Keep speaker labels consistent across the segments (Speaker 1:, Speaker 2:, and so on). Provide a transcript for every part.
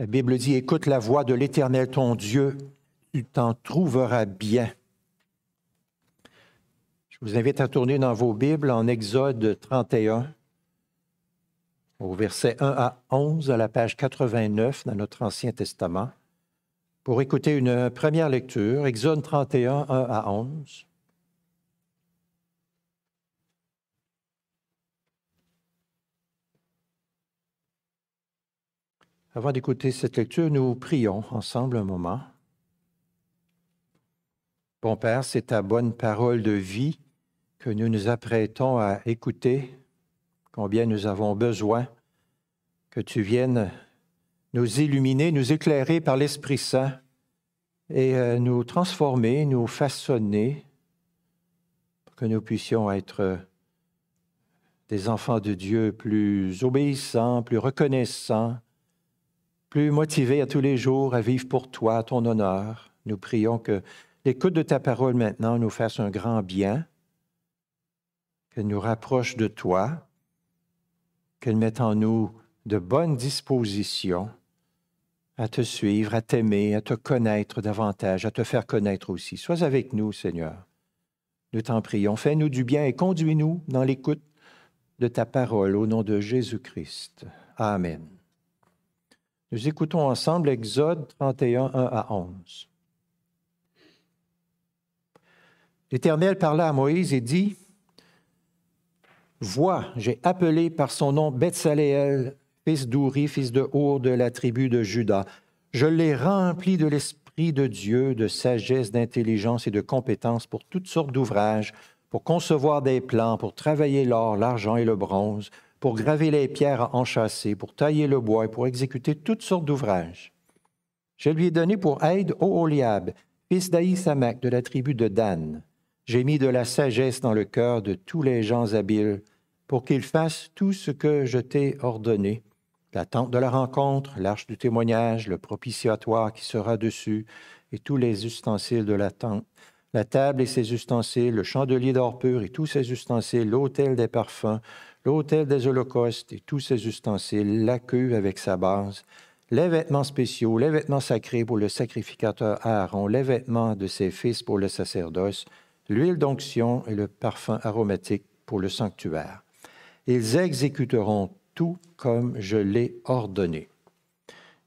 Speaker 1: La Bible dit, écoute la voix de l'Éternel ton Dieu, tu t'en trouveras bien. Je vous invite à tourner dans vos Bibles en Exode 31, au verset 1 à 11, à la page 89 dans notre Ancien Testament, pour écouter une première lecture, Exode 31, 1 à 11. Avant d'écouter cette lecture, nous prions ensemble un moment. Bon Père, c'est ta bonne parole de vie que nous nous apprêtons à écouter, combien nous avons besoin que tu viennes nous illuminer, nous éclairer par l'Esprit Saint et euh, nous transformer, nous façonner pour que nous puissions être des enfants de Dieu plus obéissants, plus reconnaissants, plus motivés à tous les jours à vivre pour toi, ton honneur. Nous prions que l'écoute de ta parole maintenant nous fasse un grand bien, qu'elle nous rapproche de toi, qu'elle mette en nous de bonnes dispositions à te suivre, à t'aimer, à te connaître davantage, à te faire connaître aussi. Sois avec nous, Seigneur. Nous t'en prions. Fais-nous du bien et conduis-nous dans l'écoute de ta parole au nom de Jésus-Christ. Amen. Nous écoutons ensemble Exode 31, 1 à 11. L'Éternel parla à Moïse et dit, Vois, j'ai appelé par son nom Betsaléel, fils d'Ouri, fils de Our de la tribu de Juda. Je l'ai rempli de l'Esprit de Dieu, de sagesse, d'intelligence et de compétence pour toutes sortes d'ouvrages, pour concevoir des plans, pour travailler l'or, l'argent et le bronze, pour graver les pierres à enchâsser, pour tailler le bois et pour exécuter toutes sortes d'ouvrages. Je lui ai donné pour aide Oholiab, fils d'Aïsamak de la tribu de Dan. J'ai mis de la sagesse dans le cœur de tous les gens habiles pour qu'ils fassent tout ce que je t'ai ordonné. La tente de la rencontre, l'arche du témoignage, le propitiatoire qui sera dessus et tous les ustensiles de la tente, la table et ses ustensiles, le chandelier d'or pur et tous ses ustensiles, l'autel des parfums, l'autel des holocaustes et tous ses ustensiles, la queue avec sa base, les vêtements spéciaux, les vêtements sacrés pour le sacrificateur Aaron, les vêtements de ses fils pour le sacerdoce, l'huile d'onction et le parfum aromatique pour le sanctuaire. Ils exécuteront tout comme je l'ai ordonné.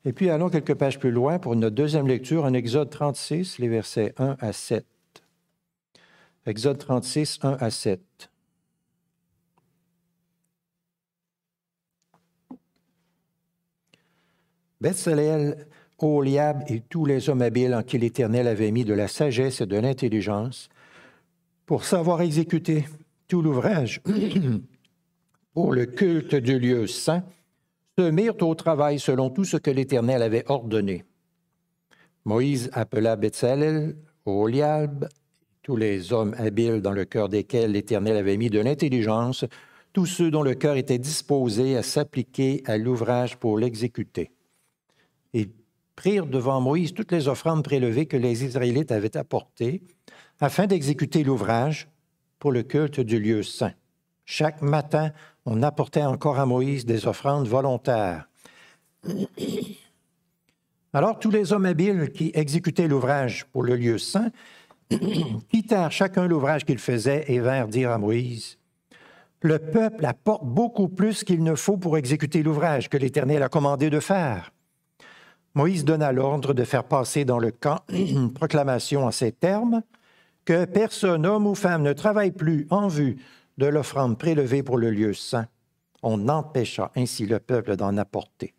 Speaker 1: Et puis allons quelques pages plus loin pour notre deuxième lecture en Exode 36, les versets 1 à 7. Exode 36, 1 à 7. Bethsaleel, Oliab et tous les hommes habiles en qui l'Éternel avait mis de la sagesse et de l'intelligence pour savoir exécuter tout l'ouvrage pour le culte du lieu saint, se mirent au travail selon tout ce que l'Éternel avait ordonné. Moïse appela Bethsalel, Oliab, tous les hommes habiles dans le cœur desquels l'Éternel avait mis de l'intelligence, tous ceux dont le cœur était disposé à s'appliquer à l'ouvrage pour l'exécuter. Prirent devant Moïse toutes les offrandes prélevées que les Israélites avaient apportées afin d'exécuter l'ouvrage pour le culte du lieu saint. Chaque matin, on apportait encore à Moïse des offrandes volontaires. Alors tous les hommes habiles qui exécutaient l'ouvrage pour le lieu saint quittèrent chacun l'ouvrage qu'ils faisaient et vinrent dire à Moïse, Le peuple apporte beaucoup plus qu'il ne faut pour exécuter l'ouvrage que l'Éternel a commandé de faire. Moïse donna l'ordre de faire passer dans le camp une proclamation en ces termes, que personne, homme ou femme, ne travaille plus en vue de l'offrande prélevée pour le lieu saint. On empêcha ainsi le peuple d'en apporter.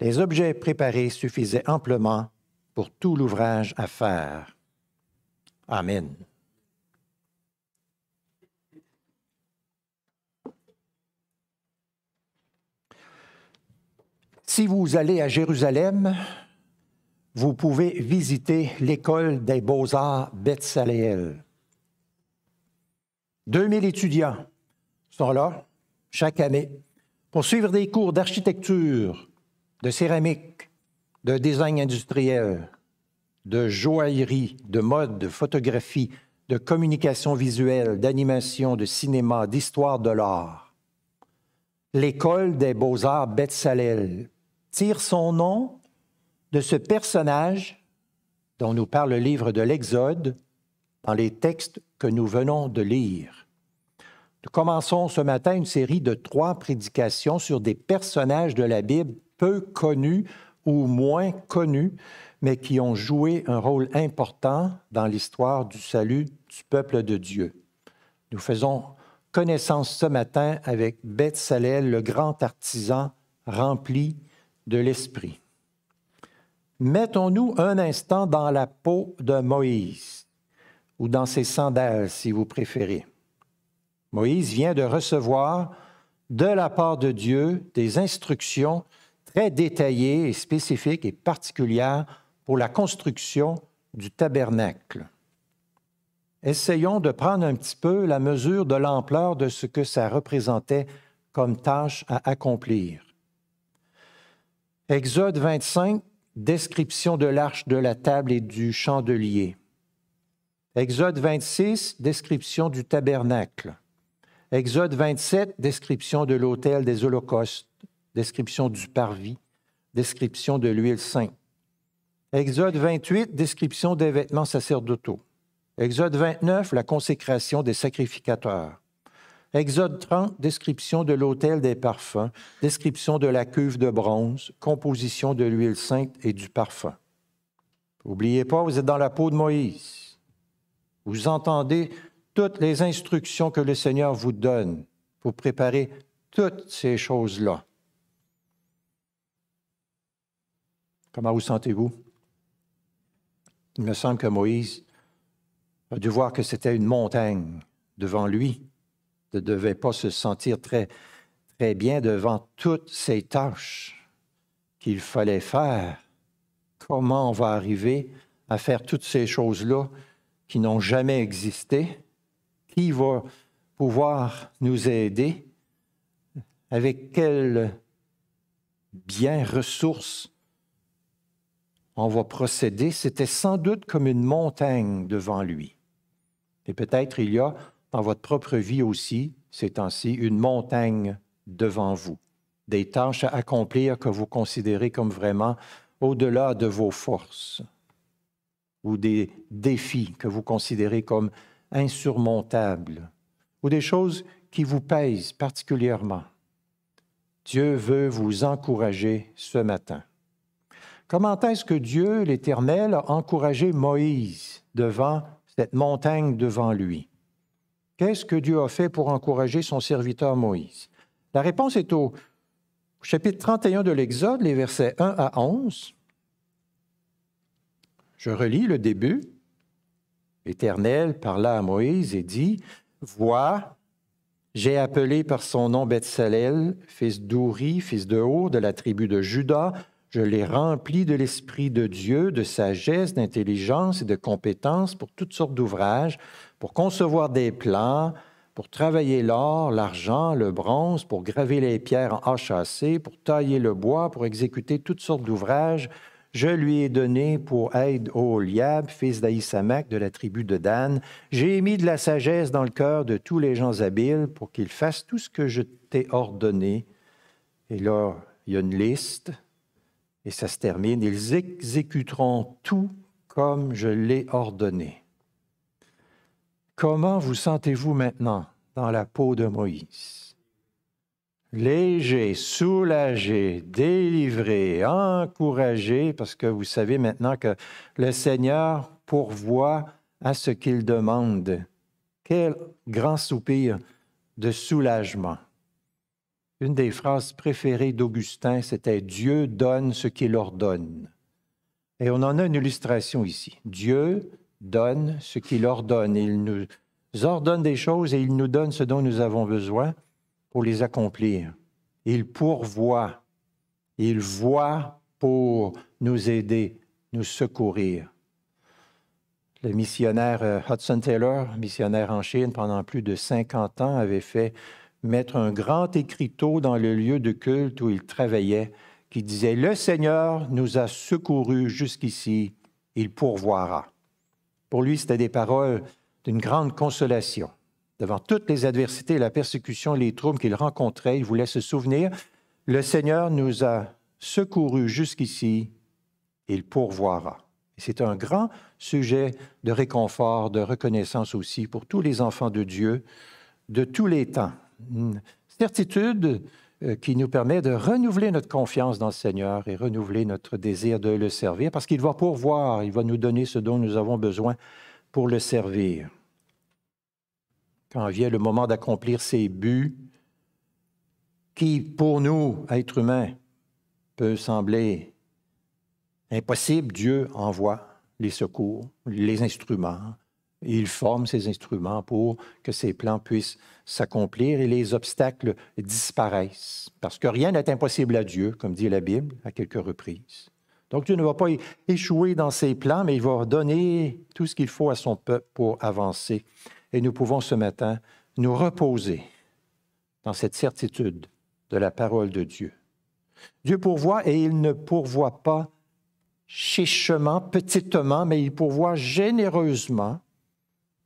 Speaker 1: Les objets préparés suffisaient amplement pour tout l'ouvrage à faire. Amen. Si vous allez à Jérusalem, vous pouvez visiter l'école des beaux-arts Bethsaléel. 2000 étudiants sont là chaque année pour suivre des cours d'architecture, de céramique, de design industriel, de joaillerie, de mode, de photographie, de communication visuelle, d'animation, de cinéma, d'histoire de l'art. L'école des beaux-arts Betsalel tire son nom de ce personnage dont nous parle le livre de l'Exode dans les textes que nous venons de lire. Nous commençons ce matin une série de trois prédications sur des personnages de la Bible peu connus ou moins connus, mais qui ont joué un rôle important dans l'histoire du salut du peuple de Dieu. Nous faisons connaissance ce matin avec Beth Salel, le grand artisan rempli de l'Esprit. Mettons-nous un instant dans la peau de Moïse, ou dans ses sandales si vous préférez. Moïse vient de recevoir de la part de Dieu des instructions très détaillées et spécifiques et particulières pour la construction du tabernacle. Essayons de prendre un petit peu la mesure de l'ampleur de ce que ça représentait comme tâche à accomplir. Exode 25, description de l'arche de la table et du chandelier. Exode 26, description du tabernacle. Exode 27, description de l'autel des holocaustes, description du parvis, description de l'huile sainte. Exode 28, description des vêtements sacerdotaux. Exode 29, la consécration des sacrificateurs. Exode 30, description de l'autel des parfums, description de la cuve de bronze, composition de l'huile sainte et du parfum. N'oubliez pas, vous êtes dans la peau de Moïse. Vous entendez toutes les instructions que le Seigneur vous donne pour préparer toutes ces choses-là. Comment vous sentez-vous? Il me semble que Moïse a dû voir que c'était une montagne devant lui, ne devait pas se sentir très, très bien devant toutes ces tâches qu'il fallait faire. Comment on va arriver à faire toutes ces choses-là qui n'ont jamais existé? Qui va pouvoir nous aider? Avec quels biens, ressources on va procéder? C'était sans doute comme une montagne devant lui. Et peut-être il y a votre propre vie aussi, ces temps-ci, une montagne devant vous, des tâches à accomplir que vous considérez comme vraiment au-delà de vos forces, ou des défis que vous considérez comme insurmontables, ou des choses qui vous pèsent particulièrement. Dieu veut vous encourager ce matin. Comment est-ce que Dieu, l'Éternel, a encouragé Moïse devant cette montagne devant lui? Qu'est-ce que Dieu a fait pour encourager son serviteur Moïse? La réponse est au chapitre 31 de l'Exode, les versets 1 à 11. Je relis le début. L'Éternel parla à Moïse et dit, Vois, j'ai appelé par son nom Bethsalel, fils d'Ouri, fils de Hur, de la tribu de Juda, je l'ai rempli de l'Esprit de Dieu, de sagesse, d'intelligence et de compétences pour toutes sortes d'ouvrages, pour concevoir des plans, pour travailler l'or, l'argent, le bronze, pour graver les pierres en HAC, pour tailler le bois, pour exécuter toutes sortes d'ouvrages. Je lui ai donné pour aide Oliab, fils d'Aïsamak de la tribu de Dan. J'ai mis de la sagesse dans le cœur de tous les gens habiles pour qu'ils fassent tout ce que je t'ai ordonné. Et là, il y a une liste et ça se termine, ils exécuteront tout comme je l'ai ordonné. Comment vous sentez-vous maintenant dans la peau de Moïse? Léger, soulagé, délivré, encouragé, parce que vous savez maintenant que le Seigneur pourvoit à ce qu'il demande. Quel grand soupir de soulagement. Une des phrases préférées d'Augustin, c'était Dieu donne ce qu'il ordonne. Et on en a une illustration ici. Dieu donne ce qu'il ordonne. Il nous ordonne des choses et il nous donne ce dont nous avons besoin pour les accomplir. Il pourvoit. Il voit pour nous aider, nous secourir. Le missionnaire euh, Hudson Taylor, missionnaire en Chine pendant plus de 50 ans, avait fait mettre un grand écriteau dans le lieu de culte où il travaillait qui disait, Le Seigneur nous a secourus jusqu'ici, il pourvoira. Pour lui, c'était des paroles d'une grande consolation. Devant toutes les adversités, la persécution, les troubles qu'il rencontrait, il voulait se souvenir, le Seigneur nous a secouru jusqu'ici, il pourvoira. C'est un grand sujet de réconfort, de reconnaissance aussi pour tous les enfants de Dieu de tous les temps. Certitude qui nous permet de renouveler notre confiance dans le Seigneur et renouveler notre désir de le servir parce qu'il va pourvoir, il va nous donner ce dont nous avons besoin pour le servir. Quand vient le moment d'accomplir ces buts, qui pour nous, êtres humains, peut sembler impossible, Dieu envoie les secours, les instruments, il forme ces instruments pour que ces plans puissent s'accomplir et les obstacles disparaissent. Parce que rien n'est impossible à Dieu, comme dit la Bible à quelques reprises. Donc Dieu ne va pas échouer dans ses plans, mais il va donner tout ce qu'il faut à son peuple pour avancer. Et nous pouvons ce matin nous reposer dans cette certitude de la parole de Dieu. Dieu pourvoit et il ne pourvoit pas chichement, petitement, mais il pourvoit généreusement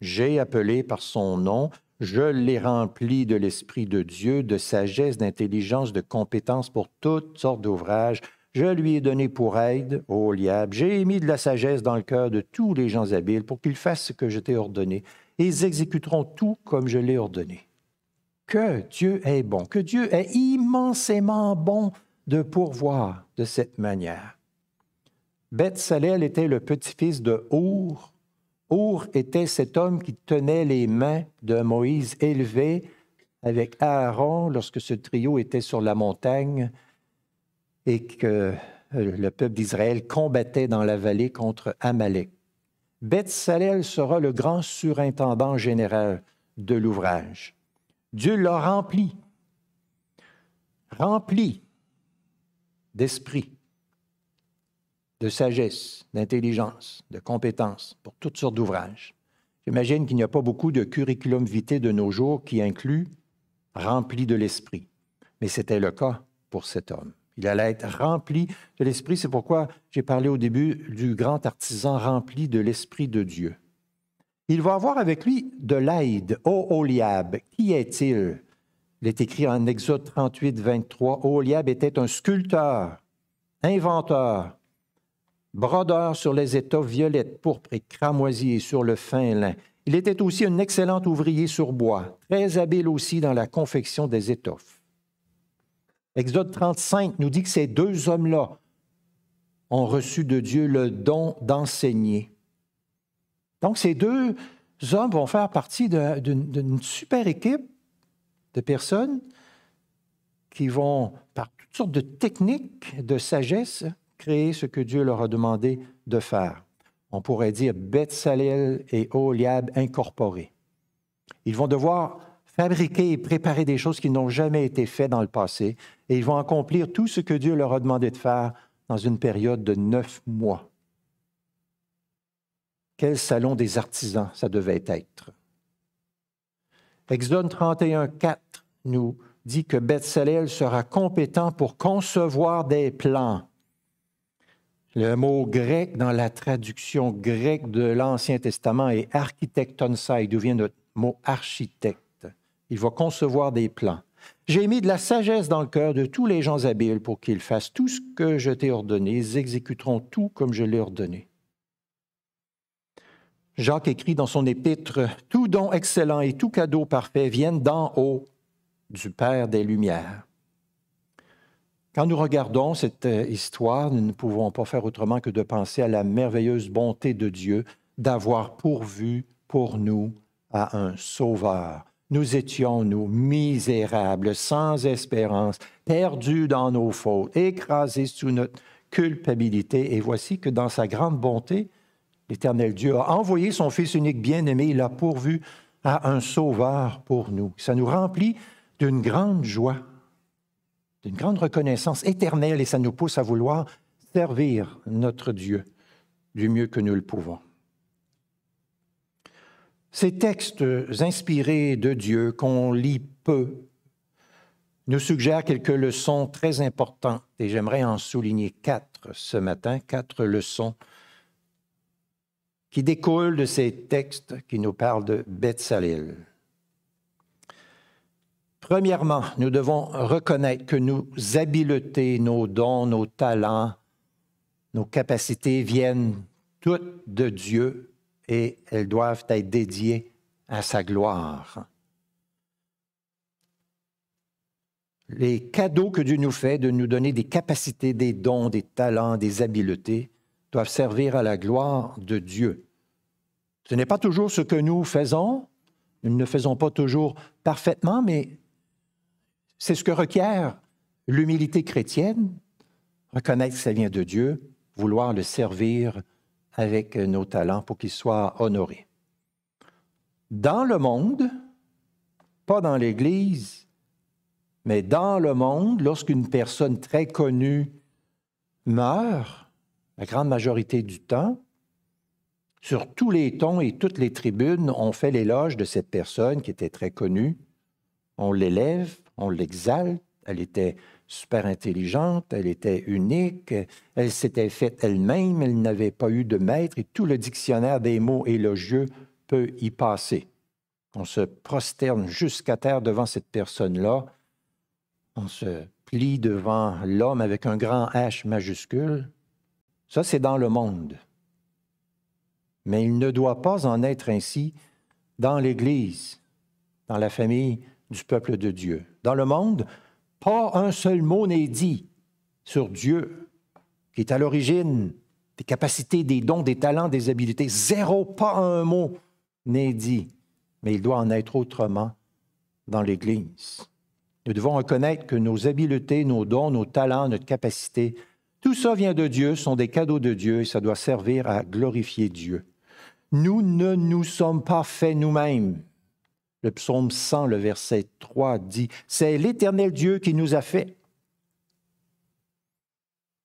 Speaker 1: j'ai appelé par son nom, je l'ai rempli de l'Esprit de Dieu, de sagesse, d'intelligence, de compétence pour toutes sortes d'ouvrages. Je lui ai donné pour aide, ô liable. J'ai mis de la sagesse dans le cœur de tous les gens habiles pour qu'ils fassent ce que je t'ai ordonné. Et ils exécuteront tout comme je l'ai ordonné. Que Dieu est bon, que Dieu est immensément bon de pourvoir de cette manière. Beth était le petit-fils de Our, Était cet homme qui tenait les mains de Moïse élevées avec Aaron lorsque ce trio était sur la montagne et que euh, le peuple d'Israël combattait dans la vallée contre Amalek. Beth-Salel sera le grand surintendant général de l'ouvrage. Dieu l'a rempli, rempli d'esprit, de sagesse, d'intelligence, de compétences pour toutes sortes d'ouvrages. J'imagine qu'il n'y a pas beaucoup de curriculum vitae de nos jours qui inclut rempli de l'esprit. Mais c'était le cas pour cet homme. Il allait être rempli de l'esprit. C'est pourquoi j'ai parlé au début du grand artisan rempli de l'esprit de Dieu. Il va avoir avec lui de l'aide. Ô Oliab, qui est-il? Il est écrit en Exode 38, 23. Oliab était un sculpteur, inventeur, brodeur sur les étoffes violettes, pourpres et cramoisies sur le fin lin. Il était aussi un excellent ouvrier sur bois, très habile aussi dans la confection des étoffes. Exode 35 nous dit que ces deux hommes-là ont reçu de Dieu le don d'enseigner. Donc ces deux hommes vont faire partie d'une super équipe de personnes qui vont, par toutes sortes de techniques de sagesse, créer ce que Dieu leur a demandé de faire. On pourrait dire Bethsalel et Oliab incorporés. Ils vont devoir fabriquer et préparer des choses qui n'ont jamais été faites dans le passé et ils vont accomplir tout ce que Dieu leur a demandé de faire dans une période de neuf mois. Quel salon des artisans ça devait être. Exode 31, 4 nous dit que Bethsalel sera compétent pour concevoir des plans le mot grec dans la traduction grecque de l'Ancien Testament est architectonsai, d'où vient notre mot architecte. Il va concevoir des plans. J'ai mis de la sagesse dans le cœur de tous les gens habiles pour qu'ils fassent tout ce que je t'ai ordonné. Ils exécuteront tout comme je l'ai ordonné. Jacques écrit dans son épître, Tout don excellent et tout cadeau parfait viennent d'en haut, du Père des Lumières. Quand nous regardons cette euh, histoire, nous ne pouvons pas faire autrement que de penser à la merveilleuse bonté de Dieu d'avoir pourvu pour nous à un sauveur. Nous étions, nous, misérables, sans espérance, perdus dans nos fautes, écrasés sous notre culpabilité. Et voici que dans sa grande bonté, l'Éternel Dieu a envoyé son Fils unique bien-aimé, il a pourvu à un sauveur pour nous. Ça nous remplit d'une grande joie d'une grande reconnaissance éternelle et ça nous pousse à vouloir servir notre Dieu du mieux que nous le pouvons. Ces textes inspirés de Dieu qu'on lit peu nous suggèrent quelques leçons très importantes et j'aimerais en souligner quatre ce matin, quatre leçons qui découlent de ces textes qui nous parlent de Bethsalel. Premièrement, nous devons reconnaître que nos habiletés, nos dons, nos talents, nos capacités viennent toutes de Dieu et elles doivent être dédiées à sa gloire. Les cadeaux que Dieu nous fait de nous donner des capacités, des dons, des talents, des habiletés doivent servir à la gloire de Dieu. Ce n'est pas toujours ce que nous faisons, nous ne le faisons pas toujours parfaitement, mais c'est ce que requiert l'humilité chrétienne, reconnaître que ça vient de Dieu, vouloir le servir avec nos talents pour qu'il soit honoré. Dans le monde, pas dans l'Église, mais dans le monde, lorsqu'une personne très connue meurt, la grande majorité du temps, sur tous les tons et toutes les tribunes, on fait l'éloge de cette personne qui était très connue. On l'élève, on l'exalte, elle était super intelligente, elle était unique, elle s'était faite elle-même, elle n'avait pas eu de maître et tout le dictionnaire des mots élogieux peut y passer. On se prosterne jusqu'à terre devant cette personne-là, on se plie devant l'homme avec un grand H majuscule. Ça, c'est dans le monde. Mais il ne doit pas en être ainsi dans l'Église, dans la famille du peuple de Dieu. Dans le monde, pas un seul mot n'est dit sur Dieu, qui est à l'origine des capacités, des dons, des talents, des habiletés. Zéro, pas un mot n'est dit. Mais il doit en être autrement dans l'Église. Nous devons reconnaître que nos habiletés, nos dons, nos talents, notre capacité, tout ça vient de Dieu, sont des cadeaux de Dieu et ça doit servir à glorifier Dieu. Nous ne nous sommes pas faits nous-mêmes. Le psaume 100, le verset 3 dit, C'est l'Éternel Dieu qui nous a fait.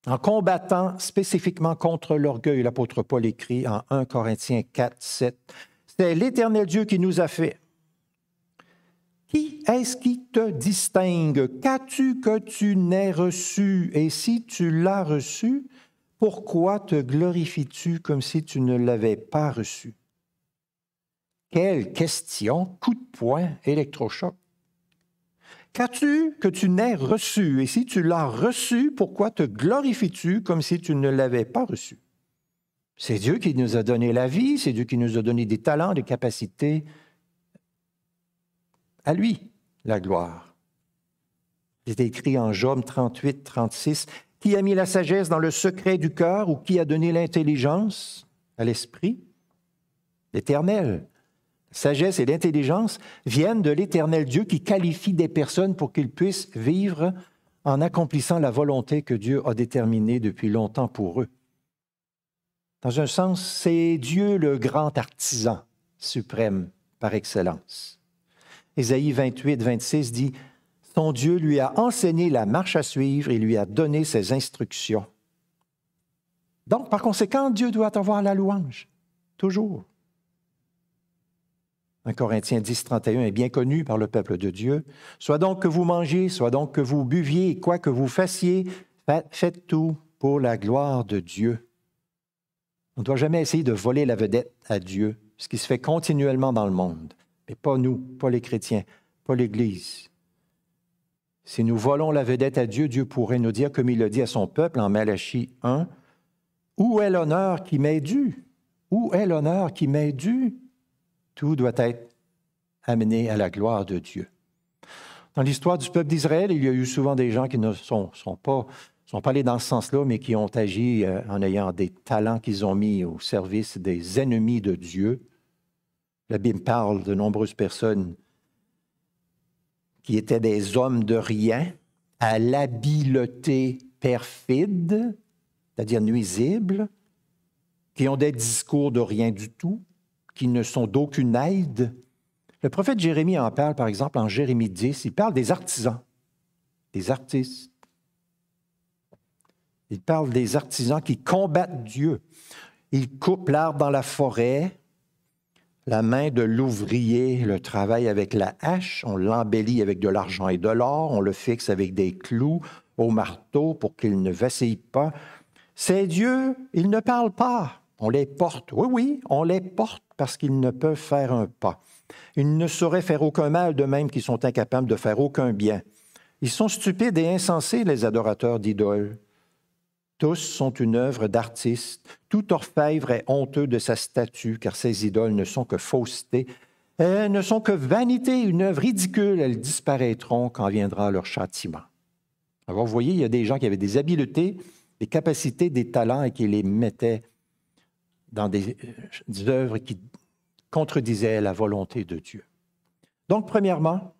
Speaker 1: En combattant spécifiquement contre l'orgueil, l'apôtre Paul écrit en 1 Corinthiens 4, 7, C'est l'Éternel Dieu qui nous a fait. Qui est-ce qui te distingue? Qu'as-tu que tu n'aies reçu? Et si tu l'as reçu, pourquoi te glorifies-tu comme si tu ne l'avais pas reçu? Quelle question, coup de poing, électrochoc. Qu'as-tu que tu n'aies reçu? Et si tu l'as reçu, pourquoi te glorifies-tu comme si tu ne l'avais pas reçu? C'est Dieu qui nous a donné la vie, c'est Dieu qui nous a donné des talents, des capacités. À lui, la gloire. C'est écrit en Job 38, 36. Qui a mis la sagesse dans le secret du cœur ou qui a donné l'intelligence à l'esprit? L'Éternel sagesse et l'intelligence viennent de l'éternel Dieu qui qualifie des personnes pour qu'ils puissent vivre en accomplissant la volonté que Dieu a déterminée depuis longtemps pour eux. Dans un sens, c'est Dieu le grand artisan suprême par excellence. Ésaïe 28, 26 dit, Son Dieu lui a enseigné la marche à suivre et lui a donné ses instructions. Donc, par conséquent, Dieu doit avoir la louange, toujours. 1 Corinthiens 10, 31 est bien connu par le peuple de Dieu. Soit donc que vous mangiez, soit donc que vous buviez, quoi que vous fassiez, faites tout pour la gloire de Dieu. On ne doit jamais essayer de voler la vedette à Dieu, ce qui se fait continuellement dans le monde, mais pas nous, pas les chrétiens, pas l'Église. Si nous volons la vedette à Dieu, Dieu pourrait nous dire, comme il le dit à son peuple en Malachie 1, Où est l'honneur qui m'est dû? Où est l'honneur qui m'est dû? Tout doit être amené à la gloire de Dieu. Dans l'histoire du peuple d'Israël, il y a eu souvent des gens qui ne sont, pas, sont pas allés dans ce sens-là, mais qui ont agi euh, en ayant des talents qu'ils ont mis au service des ennemis de Dieu. La Bible parle de nombreuses personnes qui étaient des hommes de rien, à l'habileté perfide, c'est-à-dire nuisible, qui ont des discours de rien du tout, qui ne sont d'aucune aide. Le prophète Jérémie en parle, par exemple, en Jérémie 10, il parle des artisans, des artistes. Il parle des artisans qui combattent Dieu. Ils coupent l'arbre dans la forêt, la main de l'ouvrier le travail avec la hache, on l'embellit avec de l'argent et de l'or, on le fixe avec des clous au marteau pour qu'il ne vacille pas. Ces dieux, ils ne parlent pas. On les porte. Oui, oui, on les porte parce qu'ils ne peuvent faire un pas. Ils ne sauraient faire aucun mal, de même qu'ils sont incapables de faire aucun bien. Ils sont stupides et insensés, les adorateurs d'idoles. Tous sont une œuvre d'artiste. Tout orfèvre est honteux de sa statue, car ces idoles ne sont que fausseté. Elles ne sont que vanité, une œuvre ridicule. Elles disparaîtront quand viendra leur châtiment. Alors, vous voyez, il y a des gens qui avaient des habiletés, des capacités, des talents et qui les mettaient dans des, des œuvres qui contredisaient la volonté de Dieu. Donc, premièrement,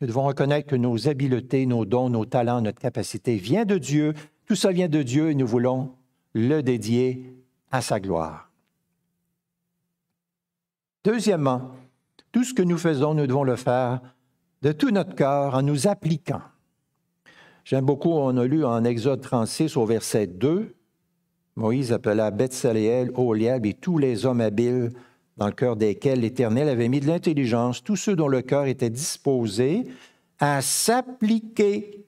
Speaker 1: nous devons reconnaître que nos habiletés, nos dons, nos talents, notre capacité vient de Dieu. Tout ça vient de Dieu et nous voulons le dédier à sa gloire. Deuxièmement, tout ce que nous faisons, nous devons le faire de tout notre cœur en nous appliquant. J'aime beaucoup, on a lu en Exode 36 au verset 2, Moïse appela Bethsaléel, Oliab et tous les hommes habiles dans le cœur desquels l'Éternel avait mis de l'intelligence, tous ceux dont le cœur était disposé à s'appliquer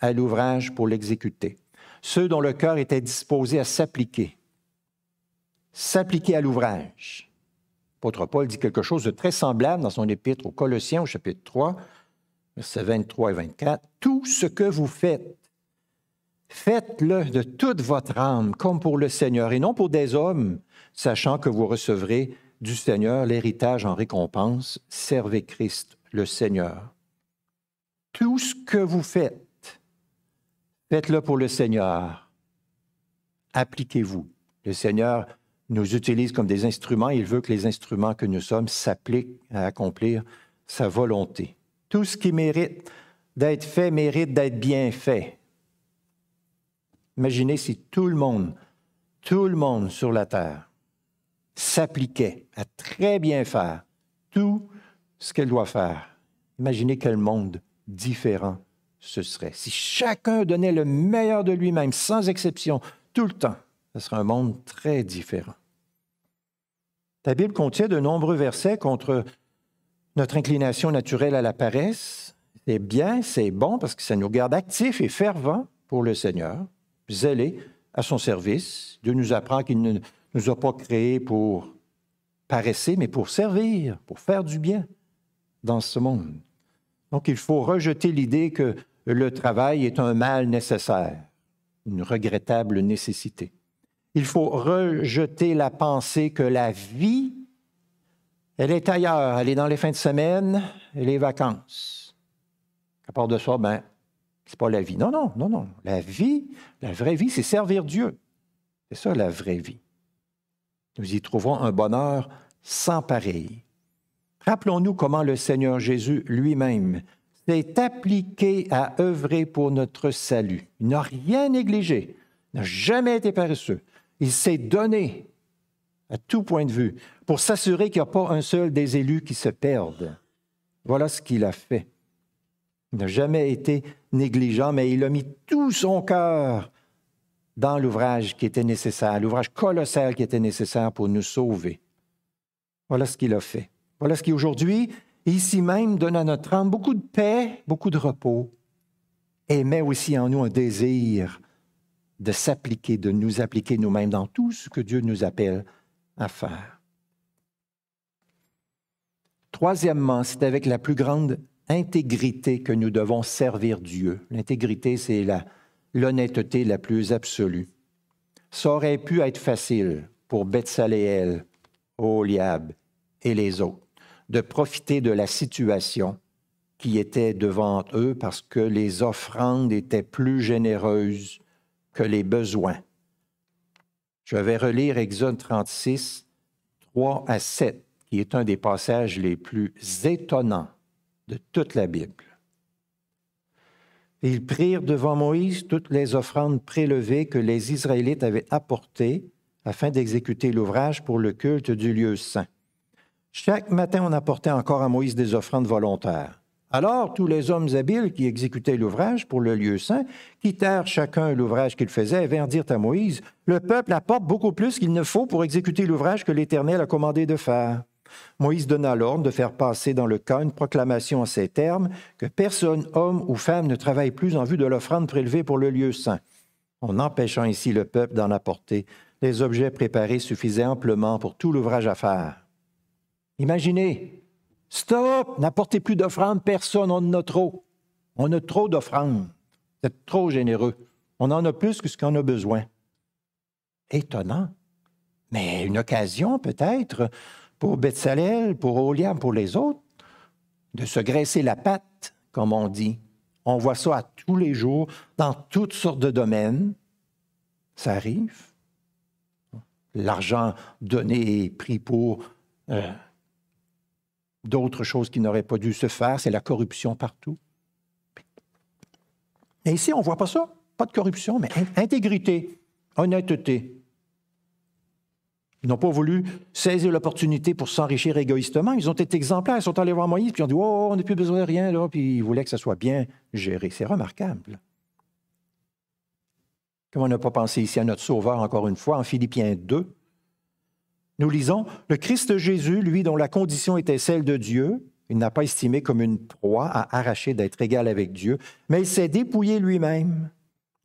Speaker 1: à l'ouvrage pour l'exécuter. Ceux dont le cœur était disposé à s'appliquer. S'appliquer à l'ouvrage. L'apôtre Paul dit quelque chose de très semblable dans son épître aux Colossiens au chapitre 3, versets 23 et 24. Tout ce que vous faites, faites-le de toute votre âme, comme pour le Seigneur, et non pour des hommes, sachant que vous recevrez du Seigneur l'héritage en récompense. Servez Christ, le Seigneur. Tout ce que vous faites, faites-le pour le Seigneur. Appliquez-vous. Le Seigneur nous utilise comme des instruments. Il veut que les instruments que nous sommes s'appliquent à accomplir sa volonté. Tout ce qui mérite d'être fait mérite d'être bien fait. Imaginez si tout le monde, tout le monde sur la terre s'appliquait à très bien faire tout ce qu'elle doit faire. Imaginez quel monde différent ce serait. Si chacun donnait le meilleur de lui-même, sans exception, tout le temps, ce serait un monde très différent. La Bible contient de nombreux versets contre notre inclination naturelle à la paresse. C'est bien, c'est bon parce que ça nous garde actifs et fervents pour le Seigneur, zélés à son service. Dieu nous apprend qu'il ne nous a pas créés pour paresser, mais pour servir, pour faire du bien dans ce monde. Donc il faut rejeter l'idée que le travail est un mal nécessaire, une regrettable nécessité. Il faut rejeter la pensée que la vie, elle est ailleurs, elle est dans les fins de semaine et les vacances. À part de ça, ben, c'est pas la vie. Non, non, non, non. La vie, la vraie vie, c'est servir Dieu. C'est ça la vraie vie. Nous y trouvons un bonheur sans pareil. Rappelons-nous comment le Seigneur Jésus lui-même s'est appliqué à œuvrer pour notre salut. Il n'a rien négligé, n'a jamais été paresseux. Il s'est donné à tout point de vue pour s'assurer qu'il n'y a pas un seul des élus qui se perde. Voilà ce qu'il a fait. Il n'a jamais été négligent, mais il a mis tout son cœur dans l'ouvrage qui était nécessaire, l'ouvrage colossal qui était nécessaire pour nous sauver. Voilà ce qu'il a fait. Voilà ce qui aujourd'hui, ici même, donne à notre âme beaucoup de paix, beaucoup de repos, et met aussi en nous un désir de s'appliquer, de nous appliquer nous-mêmes dans tout ce que Dieu nous appelle à faire. Troisièmement, c'est avec la plus grande intégrité que nous devons servir Dieu. L'intégrité, c'est l'honnêteté la plus absolue. Ça aurait pu être facile pour Betsaléel, Oliab et les autres de profiter de la situation qui était devant eux parce que les offrandes étaient plus généreuses que les besoins. Je vais relire Exode 36, 3 à 7, qui est un des passages les plus étonnants de toute la Bible. Ils prirent devant Moïse toutes les offrandes prélevées que les Israélites avaient apportées afin d'exécuter l'ouvrage pour le culte du lieu saint. Chaque matin, on apportait encore à Moïse des offrandes volontaires. Alors, tous les hommes habiles qui exécutaient l'ouvrage pour le lieu saint quittèrent chacun l'ouvrage qu'ils faisaient et vinrent dire à Moïse, Le peuple apporte beaucoup plus qu'il ne faut pour exécuter l'ouvrage que l'Éternel a commandé de faire. Moïse donna l'ordre de faire passer dans le cas une proclamation en ces termes que personne, homme ou femme, ne travaille plus en vue de l'offrande prélevée pour le lieu saint, en empêchant ainsi le peuple d'en apporter. Les objets préparés suffisaient amplement pour tout l'ouvrage à faire. Imaginez Stop! N'apportez plus d'offrandes, personne, on en a trop. On a trop d'offrandes. Êtes trop généreux. On en a plus que ce qu'on a besoin. Étonnant. Mais une occasion peut-être pour Betsalel, pour Oliam, pour les autres, de se graisser la patte, comme on dit. On voit ça à tous les jours, dans toutes sortes de domaines. Ça arrive. L'argent donné et pris pour euh, d'autres choses qui n'auraient pas dû se faire, c'est la corruption partout. Et ici, on ne voit pas ça. Pas de corruption, mais intégrité, honnêteté. Ils n'ont pas voulu saisir l'opportunité pour s'enrichir égoïstement. Ils ont été exemplaires. Ils sont allés voir Moïse, puis ils ont dit Oh, on n'a plus besoin de rien. Puis ils voulaient que ça soit bien géré. C'est remarquable. Comme on n'a pas pensé ici à notre Sauveur, encore une fois, en Philippiens 2, nous lisons Le Christ Jésus, lui dont la condition était celle de Dieu, il n'a pas estimé comme une proie à arracher d'être égal avec Dieu, mais il s'est dépouillé lui-même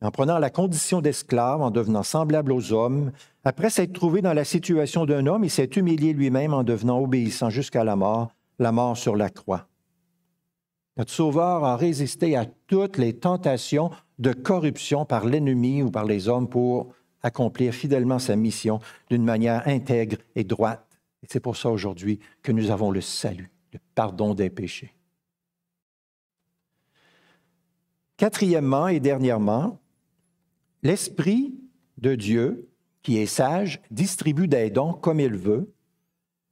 Speaker 1: en prenant la condition d'esclave, en devenant semblable aux hommes. Après s'être trouvé dans la situation d'un homme, il s'est humilié lui-même en devenant obéissant jusqu'à la mort, la mort sur la croix. Notre Sauveur a résisté à toutes les tentations de corruption par l'ennemi ou par les hommes pour accomplir fidèlement sa mission d'une manière intègre et droite. Et c'est pour ça aujourd'hui que nous avons le salut, le pardon des péchés. Quatrièmement et dernièrement, l'Esprit de Dieu, qui est sage, distribue des dons comme il veut.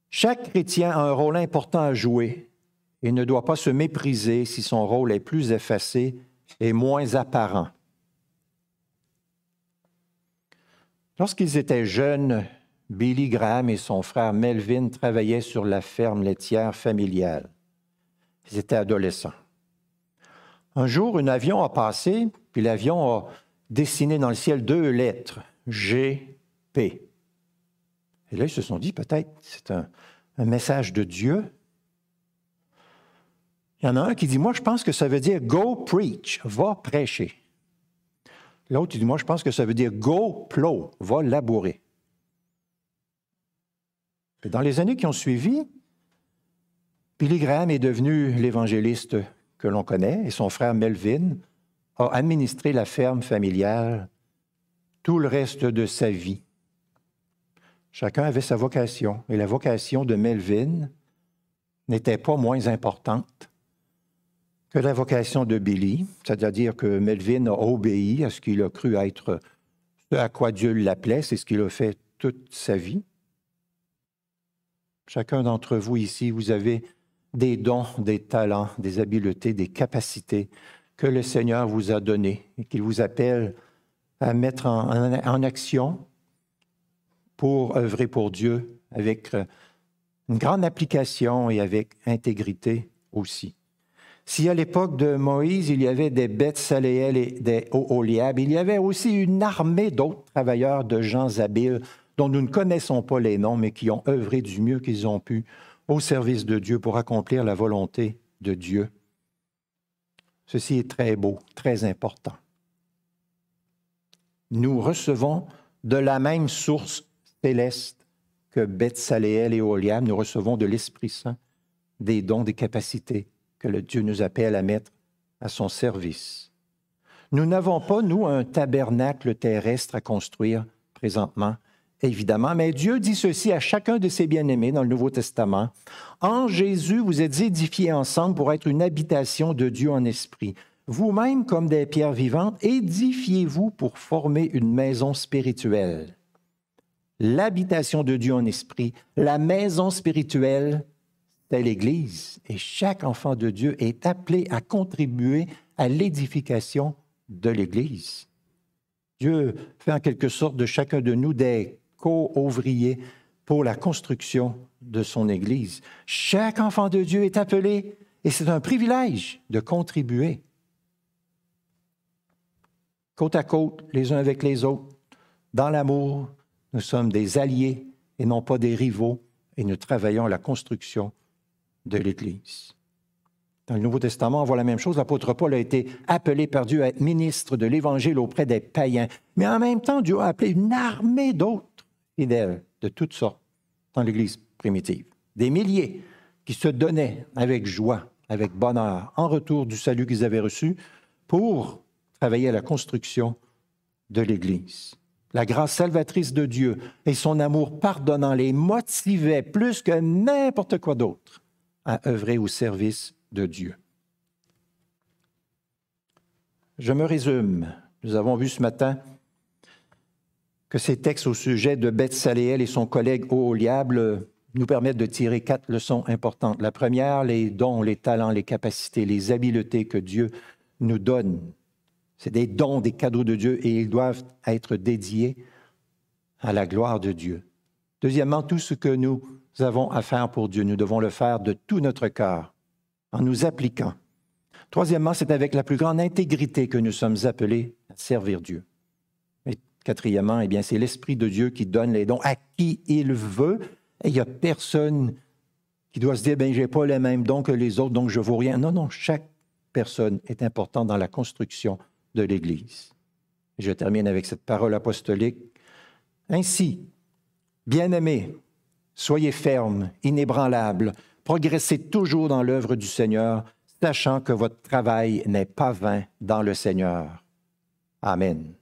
Speaker 1: Chaque chrétien a un rôle important à jouer et ne doit pas se mépriser si son rôle est plus effacé et moins apparent. Lorsqu'ils étaient jeunes, Billy Graham et son frère Melvin travaillaient sur la ferme laitière familiale. Ils étaient adolescents. Un jour, un avion a passé, puis l'avion a dessiné dans le ciel deux lettres, G, P. Et là, ils se sont dit, peut-être, c'est un, message de Dieu. Il y en a un qui dit, moi, je pense que ça veut dire Go preach, va prêcher. L'autre, il dit, moi, je pense que ça veut dire go plow, va labourer. dans les années qui ont suivi, Billy Graham est devenu l'évangéliste que l'on connaît et son frère Melvin a administré la ferme familiale tout le reste de sa vie. Chacun avait sa vocation et la vocation de Melvin n'était pas moins importante que la vocation de Billy, c'est-à-dire que Melvin a obéi à ce qu'il a cru être ce à quoi Dieu l'appelait, c'est ce qu'il a fait toute sa vie. Chacun d'entre vous ici, vous avez des dons, des talents, des habiletés, des capacités que le Seigneur vous a donnés et qu'il vous appelle à mettre en, action pour œuvrer pour Dieu avec euh, une grande application et avec intégrité aussi. Si à l'époque de Moïse, il y avait des bêtes et des Oholiab, il y avait aussi une armée d'autres travailleurs de gens habiles dont nous ne connaissons pas les noms, mais qui ont œuvré du mieux qu'ils ont pu au service de Dieu pour accomplir la volonté de Dieu. Ceci est très beau, très important. Nous recevons de la même source céleste que Beth Saléel et Oholiab, nous recevons de l'Esprit Saint des dons, des capacités que le Dieu nous appelle à mettre à son service. Nous n'avons pas, nous, un tabernacle terrestre à construire présentement, évidemment, mais Dieu dit ceci à chacun de ses bien-aimés dans le Nouveau Testament. En Jésus, vous êtes édifiés ensemble pour être une habitation de Dieu en esprit. Vous-même, comme des pierres vivantes, édifiez-vous pour former une maison spirituelle. L'habitation de Dieu en esprit, la maison spirituelle, l'Église et chaque enfant de Dieu est appelé à contribuer à l'édification de l'Église. Dieu fait en quelque sorte de chacun de nous des co-ouvriers pour la construction de son Église. Chaque enfant de Dieu est appelé, et c'est un privilège de contribuer côte à côte, les uns avec les autres, dans l'amour. Nous sommes des alliés et non pas des rivaux, et nous travaillons à la construction de l'Église. Dans le Nouveau Testament, on voit la même chose. L'apôtre Paul a été appelé par Dieu à être ministre de l'Évangile auprès des païens. Mais en même temps, Dieu a appelé une armée d'autres fidèles de toutes sortes dans l'Église primitive. Des milliers qui se donnaient avec joie, avec bonheur, en retour du salut qu'ils avaient reçu, pour travailler à la construction de l'Église. La grâce salvatrice de Dieu et son amour pardonnant les motivaient plus que n'importe quoi d'autre à œuvrer au service de Dieu. Je me résume. Nous avons vu ce matin que ces textes au sujet de Beth Saléel et son collègue Oholiab nous permettent de tirer quatre leçons importantes. La première, les dons, les talents, les capacités, les habiletés que Dieu nous donne. C'est des dons, des cadeaux de Dieu et ils doivent être dédiés à la gloire de Dieu. Deuxièmement, tout ce que nous avons à faire pour Dieu, nous devons le faire de tout notre cœur, en nous appliquant. Troisièmement, c'est avec la plus grande intégrité que nous sommes appelés à servir Dieu. Quatrièmement, eh bien, c'est l'Esprit de Dieu qui donne les dons à qui il veut. Et il n'y a personne qui doit se dire, ben, j'ai pas les mêmes dons que les autres, donc je ne vaux rien. Non, non, chaque personne est importante dans la construction de l'Église. Je termine avec cette parole apostolique. Ainsi, bien-aimés, soyez fermes, inébranlables, progressez toujours dans l'œuvre du Seigneur, sachant que votre travail n'est pas vain dans le Seigneur. Amen.